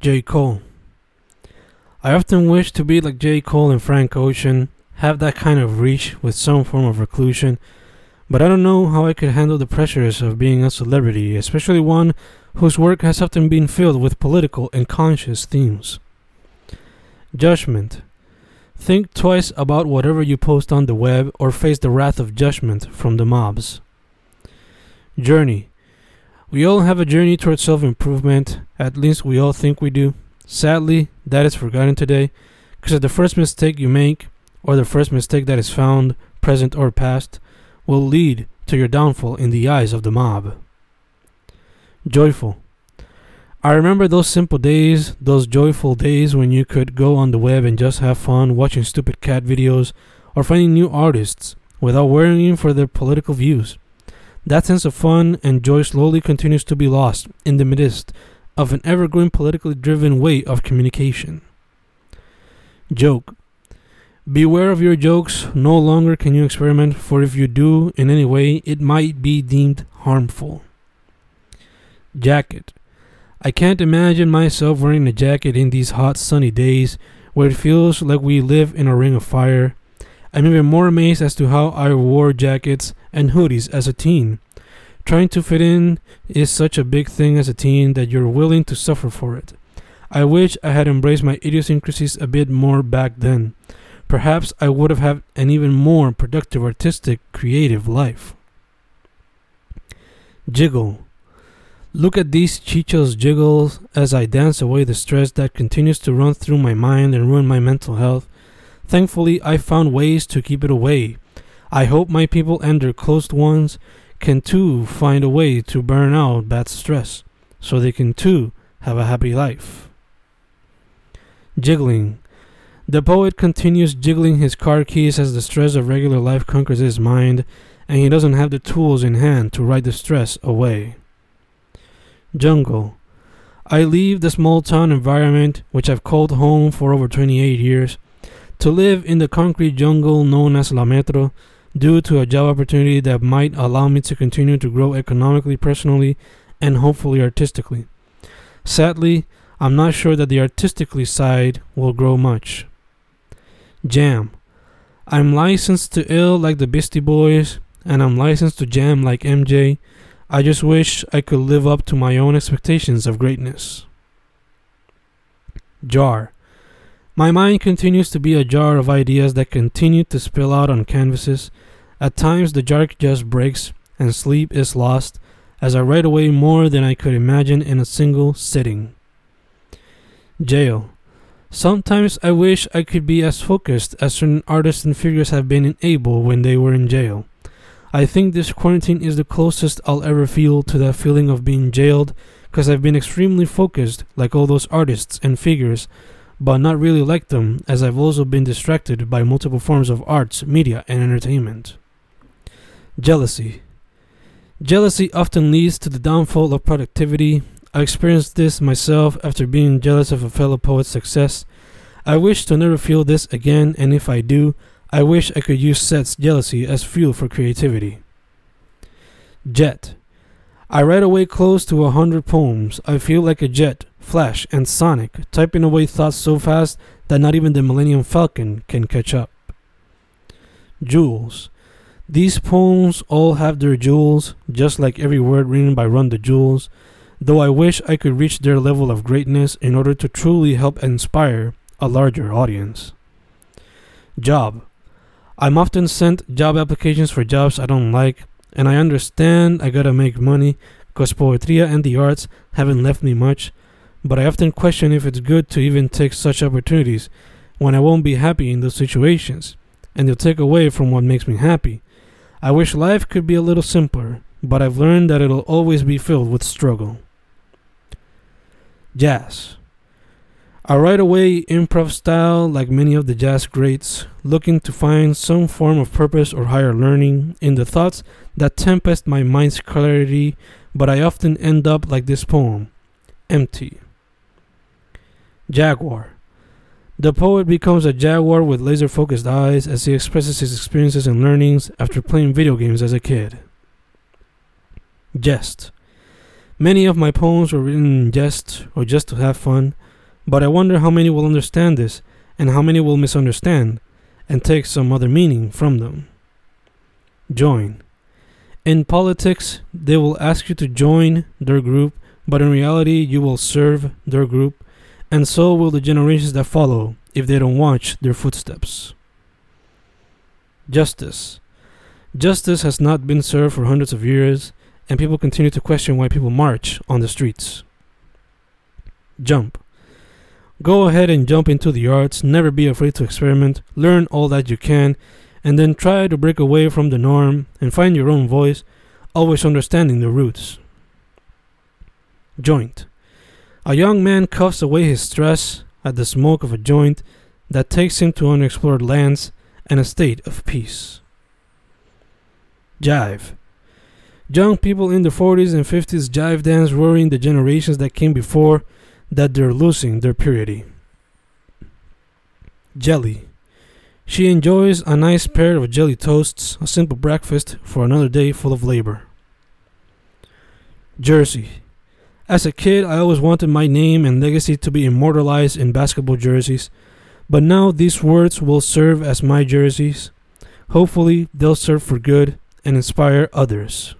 J. Cole. I often wish to be like J. Cole and Frank Ocean, have that kind of reach with some form of reclusion, but I don't know how I could handle the pressures of being a celebrity, especially one whose work has often been filled with political and conscious themes. Judgment. Think twice about whatever you post on the web or face the wrath of judgment from the mobs. Journey. We all have a journey towards self improvement, at least we all think we do. Sadly, that is forgotten today, because the first mistake you make, or the first mistake that is found, present or past, will lead to your downfall in the eyes of the mob. Joyful. I remember those simple days, those joyful days when you could go on the web and just have fun watching stupid cat videos or finding new artists without worrying for their political views. That sense of fun and joy slowly continues to be lost in the midst of an ever growing politically driven way of communication. Joke. Beware of your jokes. No longer can you experiment, for if you do in any way, it might be deemed harmful. Jacket. I can't imagine myself wearing a jacket in these hot sunny days where it feels like we live in a ring of fire I'm even more amazed as to how I wore jackets and hoodies as a teen. Trying to fit in is such a big thing as a teen that you're willing to suffer for it. I wish I had embraced my idiosyncrasies a bit more back then. Perhaps I would have had an even more productive, artistic, creative life. Jiggle. Look at these chichos jiggles as I dance away the stress that continues to run through my mind and ruin my mental health. Thankfully, I found ways to keep it away. I hope my people and their close ones can too find a way to burn out bad stress so they can too have a happy life. Jiggling. The poet continues jiggling his car keys as the stress of regular life conquers his mind and he doesn't have the tools in hand to ride the stress away. Jungle. I leave the small town environment, which I've called home for over 28 years, to live in the concrete jungle known as La Metro due to a job opportunity that might allow me to continue to grow economically, personally, and hopefully artistically. Sadly, I'm not sure that the artistically side will grow much. Jam. I'm licensed to ill like the Beastie Boys, and I'm licensed to jam like MJ. I just wish I could live up to my own expectations of greatness. Jar. My mind continues to be a jar of ideas that continue to spill out on canvases. At times, the jar just breaks and sleep is lost as I write away more than I could imagine in a single sitting. Jail. Sometimes I wish I could be as focused as certain artists and figures have been able when they were in jail. I think this quarantine is the closest I'll ever feel to that feeling of being jailed because I've been extremely focused, like all those artists and figures but not really like them, as I've also been distracted by multiple forms of arts, media, and entertainment. Jealousy. Jealousy often leads to the downfall of productivity. I experienced this myself after being jealous of a fellow poet's success. I wish to never feel this again, and if I do, I wish I could use Seth's jealousy as fuel for creativity. Jet. I write away close to a hundred poems. I feel like a jet, Flash, and Sonic, typing away thoughts so fast that not even the Millennium Falcon can catch up. Jewels. These poems all have their jewels, just like every word written by Run the Jewels, though I wish I could reach their level of greatness in order to truly help inspire a larger audience. Job. I'm often sent job applications for jobs I don't like, and I understand I gotta make money, cause poetria and the arts haven't left me much, but I often question if it's good to even take such opportunities when I won't be happy in those situations, and they'll take away from what makes me happy. I wish life could be a little simpler, but I've learned that it'll always be filled with struggle. Jazz. I right away improv style like many of the jazz greats, looking to find some form of purpose or higher learning in the thoughts that tempest my mind's clarity, but I often end up like this poem empty. Jaguar. The poet becomes a jaguar with laser focused eyes as he expresses his experiences and learnings after playing video games as a kid. Jest. Many of my poems were written in jest or just to have fun. But I wonder how many will understand this and how many will misunderstand and take some other meaning from them. Join. In politics, they will ask you to join their group, but in reality, you will serve their group, and so will the generations that follow if they don't watch their footsteps. Justice. Justice has not been served for hundreds of years, and people continue to question why people march on the streets. Jump. Go ahead and jump into the arts, never be afraid to experiment, learn all that you can, and then try to break away from the norm and find your own voice, always understanding the roots. Joint. A young man cuffs away his stress at the smoke of a joint that takes him to unexplored lands and a state of peace. Jive. Young people in the 40s and 50s jive dance worrying the generations that came before that they're losing their purity. Jelly. She enjoys a nice pair of jelly toasts, a simple breakfast for another day full of labor. Jersey. As a kid, I always wanted my name and legacy to be immortalized in basketball jerseys, but now these words will serve as my jerseys. Hopefully, they'll serve for good and inspire others.